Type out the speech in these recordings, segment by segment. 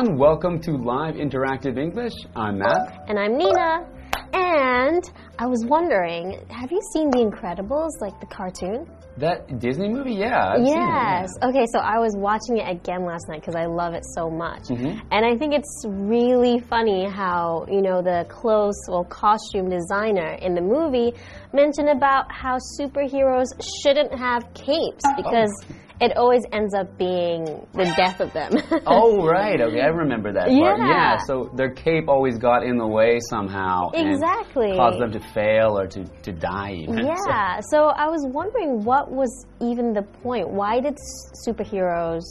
everyone. Welcome to Live Interactive English. I'm Matt. And I'm Nina. And I was wondering, have you seen The Incredibles, like the cartoon? That Disney movie? Yeah. I've seen it, yeah. yes. Okay, so I was watching it again last night because I love it so much. Mm-hmm. And I think it's really funny how, you know, the clothes or costume designer in the movie mentioned about how superheroes shouldn't have capes because it always ends up being the death of them. Oh, right. Okay, I remember that part. Yeah. Yeah, so their cape always got in the way somehow. and Exactly. caused them to fail or to, to die, even. Yeah, so I was wondering what was even the point? Why did superheroes,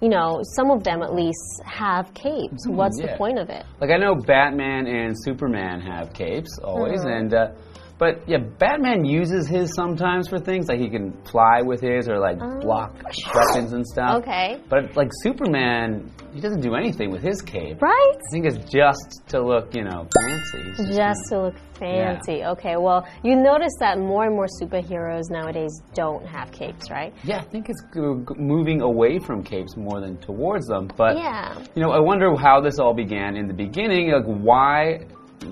you know, some of them at least, have capes? What's Hmm, yeah. the point of it? Like I know Batman and Superman have capes always, Mm-hmm. and uh, but yeah, Batman uses his sometimes for things like he can fly with his or like oh. block weapons and stuff. Okay. But like Superman, he doesn't do anything with his cape. Right? I think it's just to look, you know, fancy. Just Just to look fancy. Okay, well, you notice that more and more superheroes nowadays don't have capes, right? Yeah, I think it's moving away from capes more than towards them. But Yeah. you know, I wonder how this all began in the beginning. Like, why,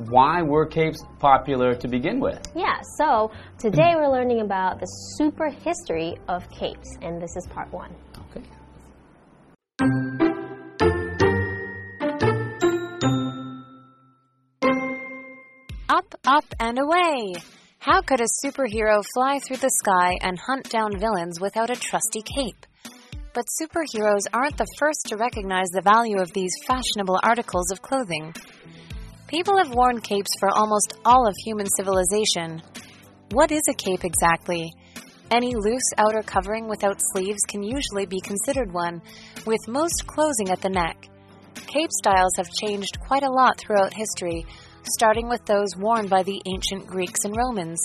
why were capes popular to begin with? Yeah, so today we're learning about the super history of capes, and this is part one. Okay. Up, up, and away! How could a superhero fly through the sky and hunt down villains without a trusty cape? But superheroes aren't the first to recognize the value of these fashionable articles of clothing. People have worn capes for almost all of human civilization. What is a cape exactly? Any loose outer covering without sleeves can usually be considered one, with most closing at the neck. Cape styles have changed quite a lot throughout history, starting with those worn by the ancient Greeks and Romans.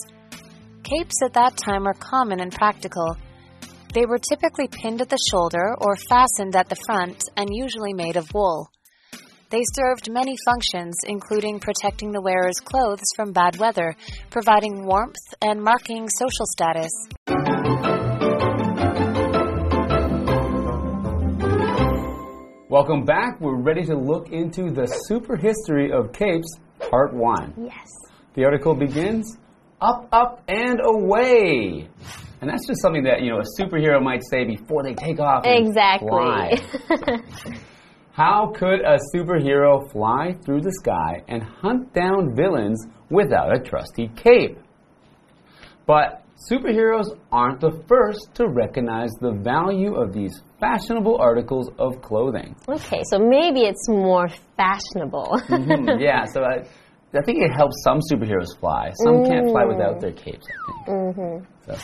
Capes at that time were common and practical. They were typically pinned at the shoulder or fastened at the front and usually made of wool. They served many functions, including protecting the wearer's clothes from bad weather, providing warmth, and marking social status. Welcome back. We're ready to look into the super history of capes, part one. Yes. The article begins up, up, and away. And that's just something that, you know, a superhero might say before they take off. and fly. Exactly. How could a superhero fly through the sky and hunt down villains without a trusty cape? But superheroes aren't the first to recognize the value of these fashionable articles of clothing. okay, so maybe it's more fashionable. Hmm, yeah, so I, I think it helps some superheroes fly. Some can't fly without their capes, I think. So,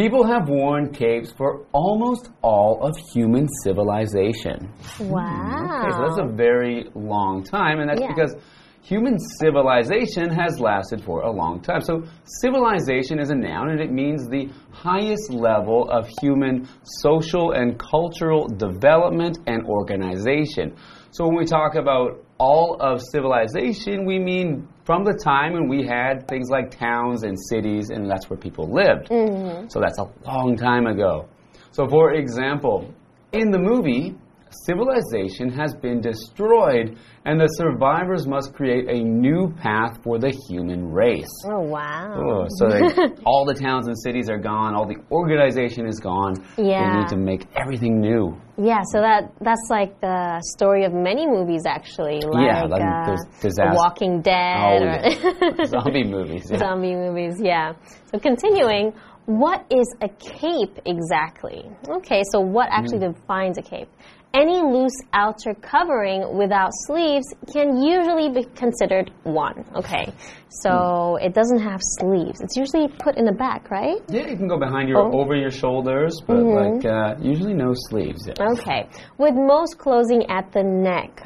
people have worn capes for almost all of human civilization. wow. Okay, so that's a very long time, and that's Yeah. because human civilization has lasted for a long time. So, civilization is a noun, and it means the highest level of human social and cultural development and organization. So, when we talk about all of civilization, we mean from the time when we had things like towns and cities, and that's where people lived. Mm-hmm. So, that's a long time ago. So, for example, in the movie, civilization has been destroyed, and the survivors must create a new path for the human race. Oh, wow. Oh, so they, all the towns and cities are gone, all the organization is gone. Yeah. They need to make everything new. Yeah, so that that's like the story of many movies actually, like, Yeah, like uh, disaster- Walking Dead Oh, or Zombie movies. Yeah. zombie movies. Yeah. So continuing, what is a cape exactly? Okay, so what actually Mm. defines a cape? Any loose outer covering without sleeves can usually be considered one. Okay, so Mm. it doesn't have sleeves. It's usually put in the back, right? Yeah, you can go behind your, Oh. over your shoulders, but Mm-hmm. like uh, usually no sleeves. Yeah. Okay, with most closing at the neck.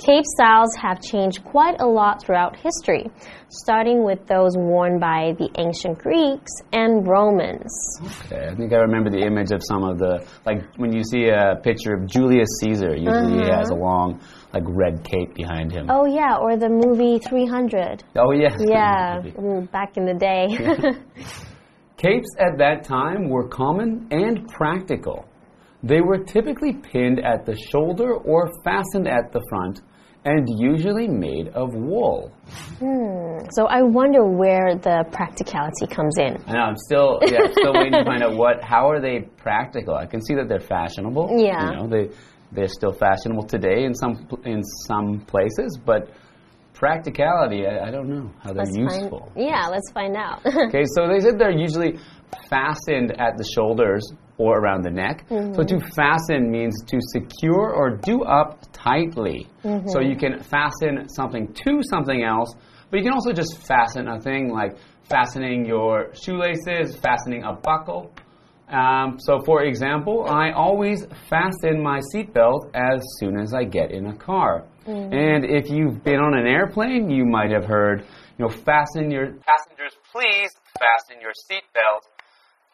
Cape styles have changed quite a lot throughout history, starting with those worn by the ancient Greeks and Romans. Okay, I think I remember the image of some of the like when you see a picture of Julius Caesar. Usually he has a long like red cape behind him. Oh, yeah, or the movie 300. Oh, yeah. Yeah, mm, back in the day. Capes at that time were common and practical. They were typically pinned at the shoulder or fastened at the front and usually made of wool. Hmm. So I wonder where the practicality comes in. I know, I'm still yeah, still waiting to find out what how are they practical. I can see that they're fashionable. Yeah. You know, they they're still fashionable today in some in some places, but practicality, I, I don't know how they're Let's useful. Find, yeah, let's find out. Okay, so they said they're usually fastened at the shoulders or around the neck. So to fasten means to secure or do up tightly. So you can fasten something to something else, but you can also just fasten a thing like fastening your shoelaces, fastening a buckle. Um, so, for example, I always fasten my seatbelt as soon as I get in a car. Mm-hmm. And if you've been on an airplane, you might have heard, you know, fasten your passengers, please fasten your seatbelt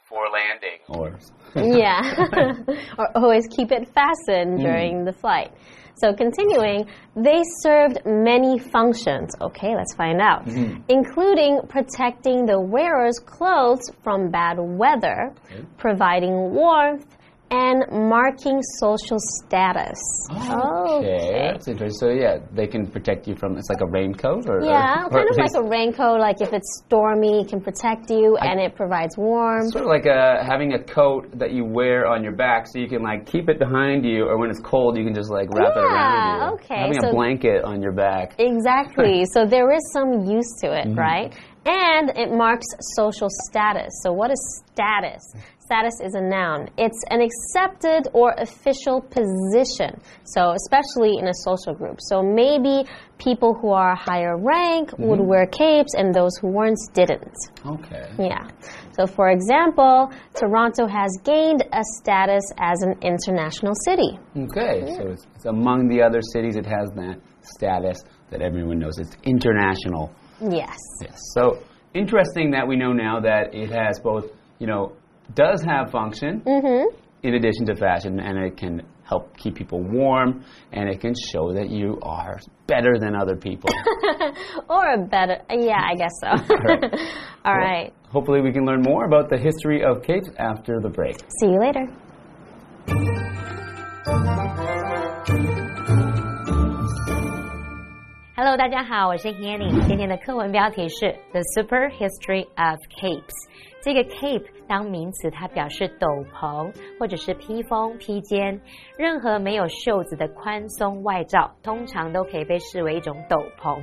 for landing. Or yeah. or always keep it fastened mm. during the flight. So, continuing, they served many functions. Okay, let's find out. Mm-hmm. Including protecting the wearer's clothes from bad weather, providing warmth, and marking social status. Okay, that's interesting. So yeah, they can protect you from. It's like a raincoat, or Yeah, or, or kind at of like a raincoat, like if it's stormy, it can protect you and it provides warmth. Sort of like a, having a coat that you wear on your back, so you can like keep it behind you, or when it's cold, you can just like wrap it around you. okay, Having so- a blanket on your back. Exactly. so there is some use to it, Mm-hmm. right? And it marks social status. So what is status? Status is a noun. It's an accepted or official position. So especially in a social group. So maybe people who are higher rank would Mm-hmm. wear capes and those who weren't didn't. Okay. Yeah. So for example, Toronto has gained a status as an international city. Okay, so it's, it's among the other cities, it has that status that everyone knows. It's international. Yes. Yes. So interesting that we know now that it has both, you know, does have function in addition to fashion, and it can help keep people warm, and it can show that you are better than other people. Or a better, yeah, I guess so. All right. Hopefully, we can learn more about the history of capes after the break. See you later. Hello，大家好，我是 Hanny。今天的课文标题是 The Super History of Capes。 这个 cape 当名词，它表示斗篷或者是披风、披肩。任何没有袖子的宽松外罩，通常都可以被视为一种斗篷。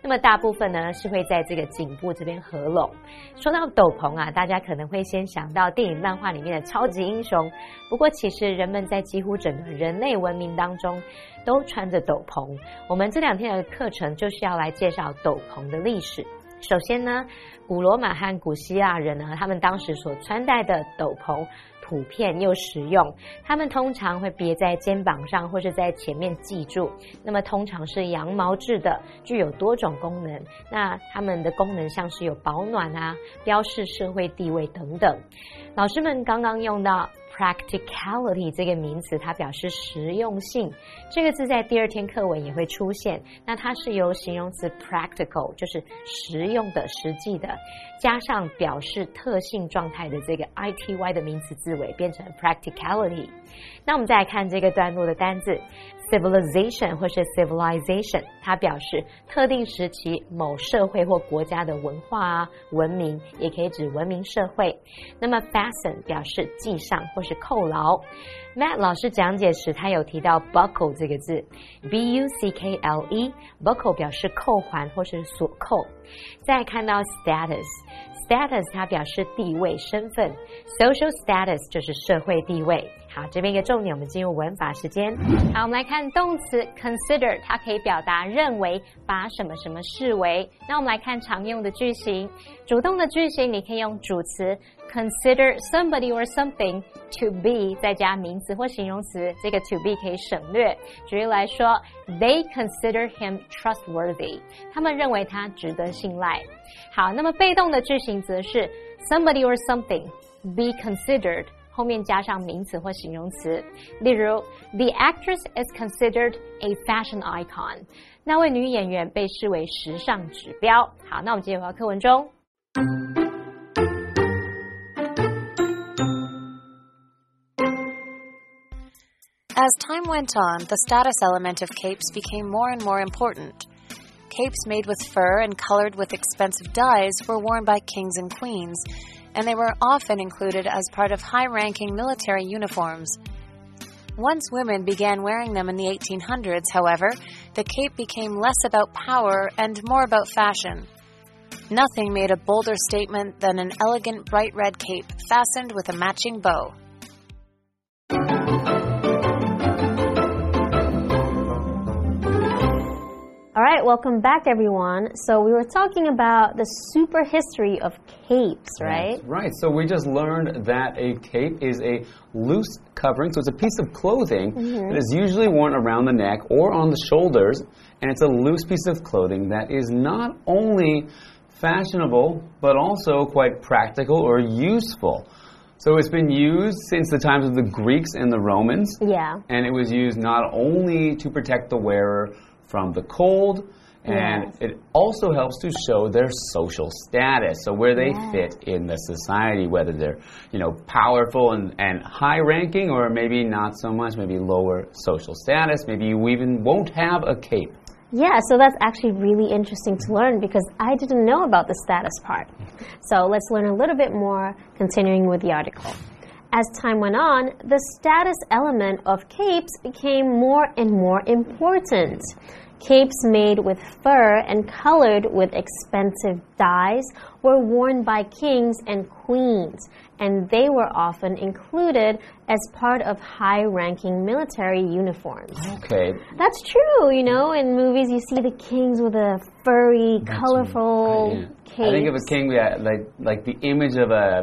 那么大部分呢是会在这个颈部这边合拢。说到斗篷啊，大家可能会先想到电影、漫画里面的超级英雄。不过其实人们在几乎整个人类文明当中都穿着斗篷。我们这两天的课程就是要来介绍斗篷的历史。首先呢，古罗马和古希腊人呢，他们当时所穿戴的斗篷普遍又实用，他们通常会别在肩膀上或是在前面系住。那么通常是羊毛制的，具有多种功能。那它们的功能像是有保暖啊、标示社会地位等等。老师们刚刚用到 practicality 这个名词，它表示实用性。这个字在第二天课文也会出现。那它是由形容词 practical，就是实用的、实际的，加上表示特性状态的这个 ity 的名词字尾，变成 practicality。那我们再来看这个段落的单字 civilization 或是 civilization，它表示特定时期某社会或国家的文化啊、文明，也可以指文明社会。那么 fasten 表示系上或是扣牢。Matt 老师讲解时，他有提到 buckle 这个字，b u c k l e，buckle 表示扣环或是锁扣。再看到 status。status 它表示地位、身份，social status 就是社会地位。好，这边一个重点，我们进入文法时间。好，我们来看动词 consider，它可以表达认为，把什么什么视为。那我们来看常用的句型，主动的句型你可以用主词 consider somebody or something to be，再加名词或形容词，这个 to be 可以省略。举例来说，They consider him trustworthy，他们认为他值得信赖。好，那么被动的句型则是 somebody or something be considered，后面加上名词或形容词。例如，The actress is considered a fashion icon，那位女演员被视为时尚指标。好，那我们进入到课文中。 As time went on, the status element of capes became more and more important. Capes made with fur and colored with expensive dyes were worn by kings and queens, and they were often included as part of high ranking military uniforms. Once women began wearing them in the 1800s, however, the cape became less about power and more about fashion. Nothing made a bolder statement than an elegant bright red cape fastened with a matching bow. All right, welcome back, everyone. So we were talking about the super history of capes, right? That's right. So we just learned that a cape is a loose covering. So it's a piece of clothing Mm-hmm. that is usually worn around the neck or on the shoulders, and it's a loose piece of clothing that is not only fashionable but also quite practical or useful. So it's been used since the times of the Greeks and the Romans. Yeah. And it was used not only to protect the wearer from the cold, and Yes. it also helps to show their social status, so where they fit in the society, whether they're, you know, powerful and, and high ranking, or maybe not so much, maybe lower social status. Maybe you even won't have a cape. Yeah, so that's actually really interesting to learn because I didn't know about the status part. So let's learn a little bit more continuing with the article. As time went on, the status element of capes became more and more important. Capes made with fur and colored with expensive dyes were worn by kings and queens, and they were often included as part of high ranking military uniforms. Okay. That's true. You know, in movies you see the kings with a furry, colorful Yeah. cape. I think of a king yeah, like like the image of a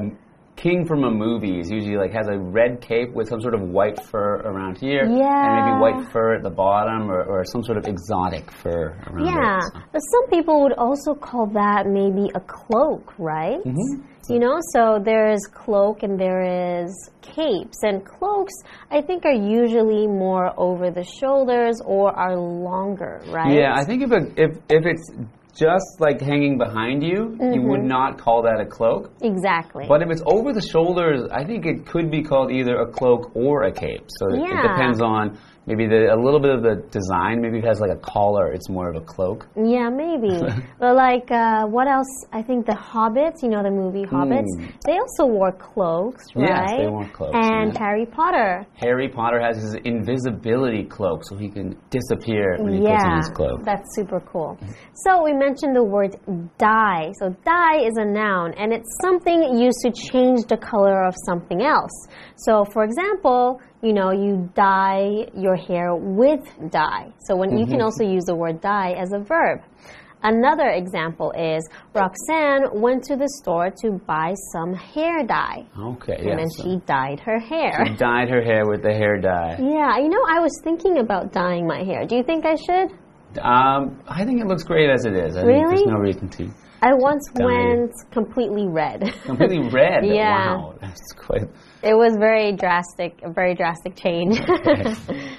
king from a movie is usually like has a red cape with some sort of white fur around here, and maybe white fur at the bottom, or, or some sort of exotic fur around Yeah, it. So- but some people would also call that maybe a cloak, right? Mm-hmm. You know, so there is cloak and there is capes, and cloaks I think are usually more over the shoulders or are longer, right? Yeah, I think if it, if if it's just like hanging behind you, you would mm-hmm. not call that a cloak. exactly. But if it's over the shoulders, I think it could be called either a cloak or a cape. So it- it depends on maybe the, a little bit of the design. Maybe it has like a collar, it's more of a cloak. Yeah, maybe. but like, uh, what else? I think the Hobbits, you know, the movie Hobbits, they also wore cloaks, Hmm. Yes, right? they wore cloaks, And yeah. Harry Potter. Harry Potter has his invisibility cloak, so he can disappear when he puts on his cloak. that's super cool. So we mentioned the word dye. So dye is a noun, and it's something used to change the color of something else. So, for example, you know, you dye your hair with dye. So when you Mm-hmm. can also use the word dye as a verb. Another example is Roxanne went to the store to buy some hair dye. Okay, And yeah. then so she dyed her hair. she dyed her hair with the hair dye. Yeah, you know, I was thinking about dyeing my hair. Do you think I should? Um, I think it looks great as it is. I think Really? there's no reason to. I once went completely red. Completely red. Yeah. Wow, that's quite. it was very drastic, a very drastic change.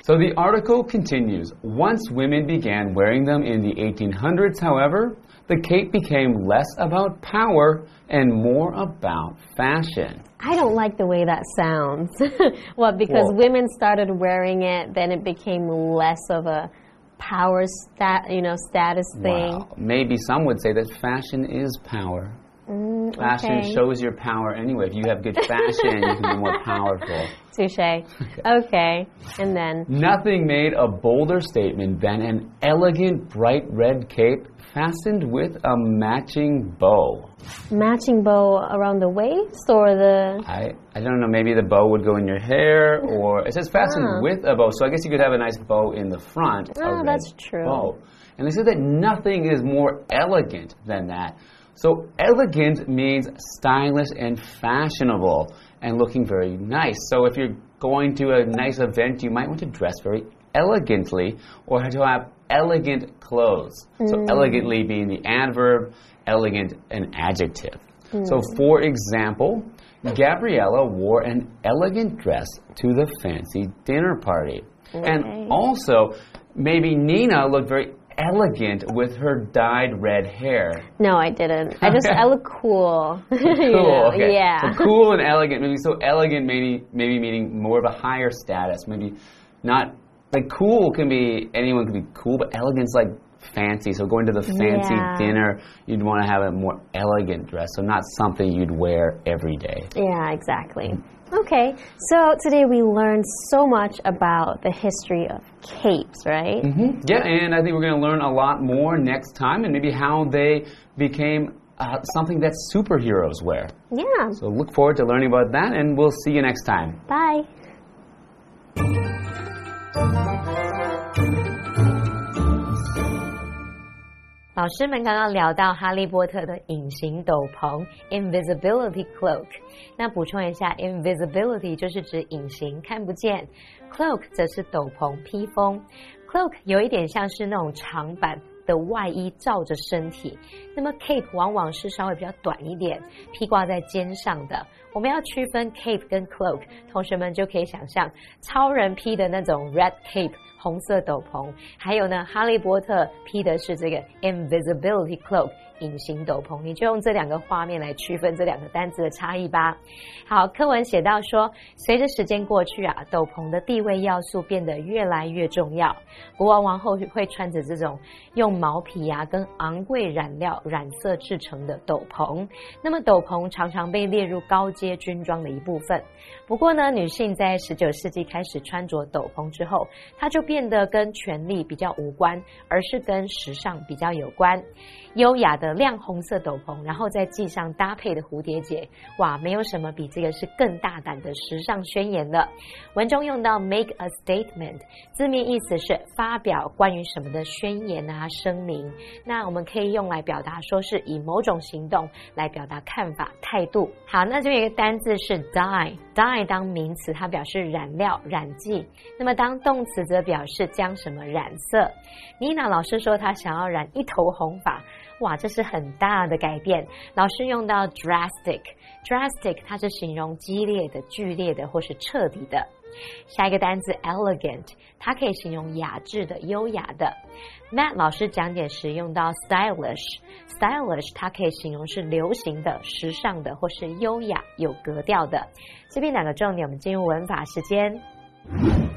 So the article continues. Once women began wearing them in the 1800s, however, the cape became less about power and more about fashion. I don't like the way that sounds. well, because Well- women started wearing it, then it became less of a power stat, you know, status thing. Wow. Maybe some would say that fashion is power. Mm, fashion okay. shows your power anyway. If you have good fashion, you can be more powerful. Touche. Okay. And then, Nothing made a bolder statement than an elegant bright red cape fastened with a matching bow. matching bow around the waist or the. I, I don't know, maybe the bow would go in your hair, or it says fastened Ah. with a bow, so I guess you could have a nice bow in the front. a Oh, red that's true. Bow. And they said that nothing is more elegant than that. So elegant means stylish and fashionable and looking very nice. So if you're going to a nice event, you might want to dress very elegantly or to have elegant clothes. So Mm. elegantly being the adverb, elegant an adjective. Mm. So for example, Gabriella wore an elegant dress to the fancy dinner party. And also, maybe Nina looked very elegant with her dyed red hair. No, I didn't. I just, I look cool. You Cool, know, okay. Yeah. So cool and elegant, maybe so elegant, maybe maybe meaning more of a higher status, maybe not like cool can be anyone can be cool, but elegant's like fancy. So going to the fancy Yeah. dinner, you'd want to have a more elegant dress. So not something you'd wear every day. Yeah, exactly. Okay, so today we learned so much about the history of capes, right? Mm-hmm. Yeah, and I think we're going to learn a lot more next time, and maybe how they became uh, something that superheroes wear. Yeah. So look forward to learning about that, and we'll see you next time. Bye. 老师们刚刚聊到哈利波特的隐形斗篷 （invisibility cloak）。那补充一下，invisibility 就是指隐形、看不见；cloak 则是斗篷、披风。cloak 有一点像是那种长版的外衣罩着身体，那么 cape 往往是稍微比较短一点，披挂在肩上的。我们要区分 cape 跟 cloak，同学们就可以想象超人披的那种 red cape。红色斗篷，还有呢，哈利波特披的是这个 invisibility cloak 隐形斗篷，你就用这两个画面来区分这两个单词的差异吧。好，课文写到说，随着时间过去啊，斗篷的地位要素变得越来越重要。国王王后会穿着这种用毛皮啊跟昂贵染料染色制成的斗篷，那么斗篷常常被列入高阶军装的一部分。不过呢，女性在十九世纪开始穿着斗篷之后，它就变得跟权力比较无关，而是跟时尚比较有关。优雅的亮红色斗篷，然后再系上搭配的蝴蝶结，哇，没有什么比这个是更大胆的时尚宣言了。文中用到 make a statement，字面意思是发表关于什么的宣言啊、声明。那我们可以用来表达说是以某种行动来表达看法、态度。好，那这边有一个单字是 dye，dye 当名词，它表示染料、染剂；那么当动词则表示将什么染色。妮娜老师说她想要染一头红发。哇，这是很大的改变。老师用到 drastic，drastic 它是形容激烈的、剧烈的或是彻底的。下一个单词 elegant，它可以形容雅致的、优雅的。Matt 老师讲解时用到 stylish，stylish 它可以形容是流行的、时尚的或是优雅、有格调的。这边两个重点，我们进入文法时间。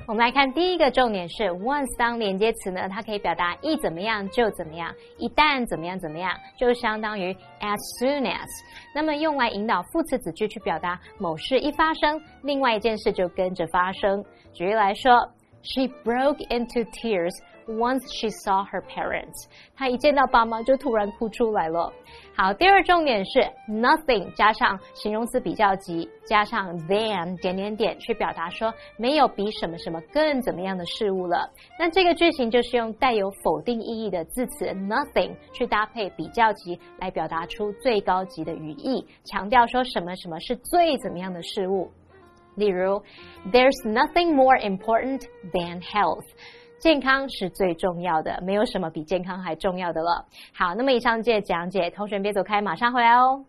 我们来看第一个重点是 once 当连接词呢，它可以表达一怎么样就怎么样，一旦怎么样怎么样，就相当于 as soon as。那么用来引导副词子句去表达某事一发生，另外一件事就跟着发生。举例来说，She broke into tears once she saw her parents。她一见到爸妈就突然哭出来了。好，第二重点是 nothing 加上形容词比较级，加上 than 点点点，去表达说没有比什么什么更怎么样的事物了。那这个句型就是用带有否定意义的字词 nothing 去搭配比较级，来表达出最高级的语义，强调说什么什么是最怎么样的事物。例如，There's nothing more important than health。 健康是最重要的，没有什么比健康还重要的了。好，那么以上这些讲解，同学别走开，马上回来哦。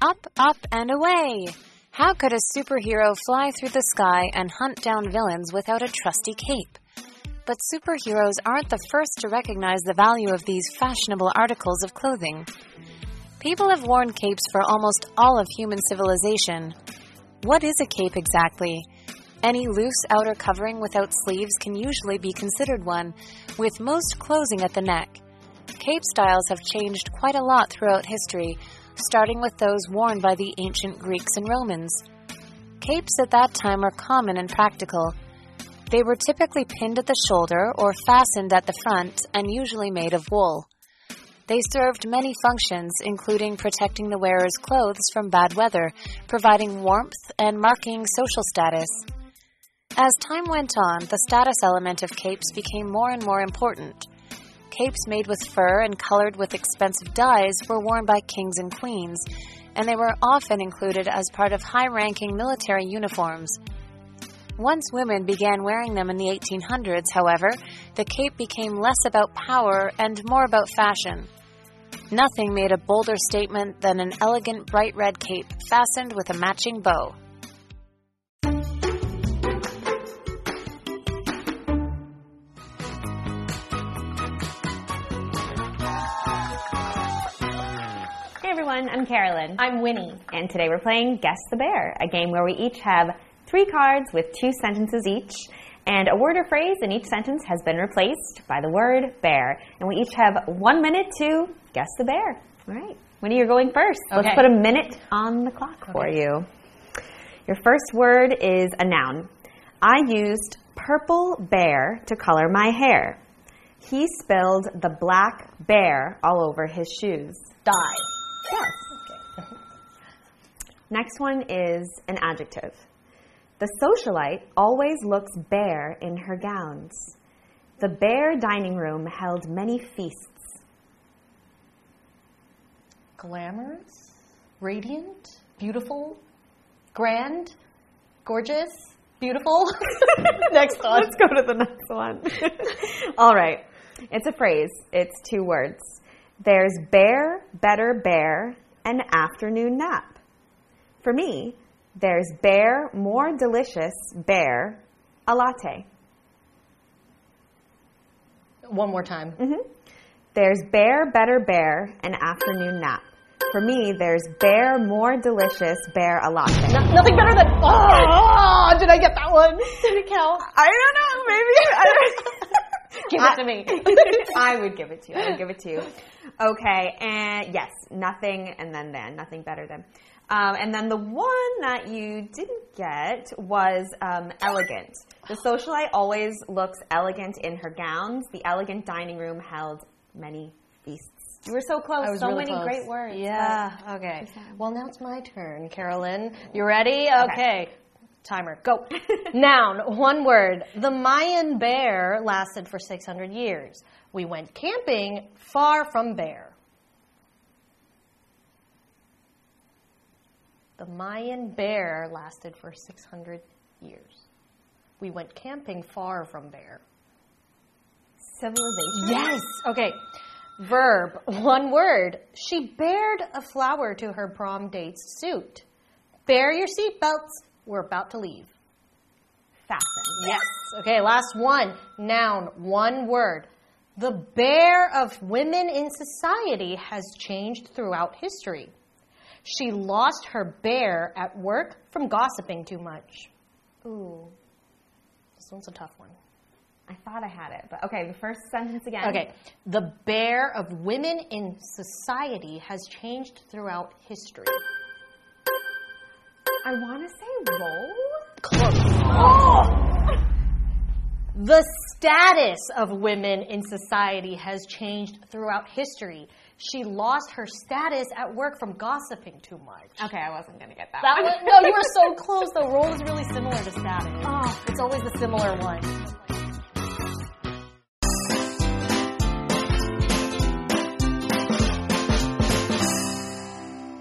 Up, up, and away! How could a superhero fly through the sky and hunt down villains without a trusty cape? But superheroes aren't the first to recognize the value of these fashionable articles of clothing. People have worn capes for almost all of human civilization. What is a cape exactly? Any loose outer covering without sleeves can usually be considered one, with most closing at the neck. Cape styles have changed quite a lot throughout history, starting with those worn by the ancient Greeks and Romans. Capes at that time were common and practical. They were typically pinned at the shoulder or fastened at the front and usually made of wool. They served many functions, including protecting the wearer's clothes from bad weather, providing warmth, and marking social status. As time went on, the status element of capes became more and more important. Capes made with fur and colored with expensive dyes were worn by kings and queens, and they were often included as part of high ranking military uniforms. Once women began wearing them in the 1800s, however, the cape became less about power and more about fashion. Nothing made a bolder statement than an elegant bright red cape fastened with a matching bow. Hey everyone, I'm Carolyn. I'm Winnie. And today we're playing Guess the Bear, a game where we each have three cards with two sentences each. And a word or phrase in each sentence has been replaced by the word bear. And we each have one minute to guess the bear. All right. Winnie, you're going first. Let's put a minute on the clock for you. Your first word is a noun. I used purple bear to color my hair. He spilled the black bear all over his shoes. Dye. Yes. Okay. Next one is an adjective. The socialite always looks bare in her gowns. The bare dining room held many feasts. Glamorous, radiant, beautiful, grand, gorgeous, beautiful. Next one. Let's go to the next one. All right. It's a phrase, it's two words. There's bear, better bear, an afternoon nap. For me, there's bear, more delicious bear, a latte. One more time. Mm-hmm. There's bear, better bear, an afternoon nap. For me, there's bear, more delicious bear, a latte. No- nothing better than. Oh, oh did I get that one? Did it count? I don't know, maybe. I don't Give it to me. I would give it to you. I would give it to you. Okay, and yes, nothing, and then then nothing better than. Um, and then the one that you didn't get was um, elegant. The socialite always looks elegant in her gowns. The elegant dining room held many feasts. You were so close. So really many close. great words. Yeah. Okay. Well, now it's my turn, Carolyn. You ready? Okay. Timer. Go. Noun. One word. The Mayan bear lasted for 600 years. We went camping far from bear. The Mayan bear lasted for 600 years. We went camping far from bear. Civilization. Yes. Okay. Verb. One word. She bared a flower to her prom date's suit. Bear your seatbelts. We're about to leave. Fasten. Yes. Okay, last one. Noun. One word. The bear of women in society has changed throughout history. She lost her bear at work from gossiping too much. Ooh, This one's a tough one. I thought I had it, but okay. The first sentence again. Okay. The bear of women in society has changed throughout history. I want to say role. Close. Oh! The status of women in society has changed throughout history. She lost her status at work from gossiping too much. Okay, I wasn't gonna get that. That one. was, no, you were so close. The role is really similar to status. Oh. It's always the similar one.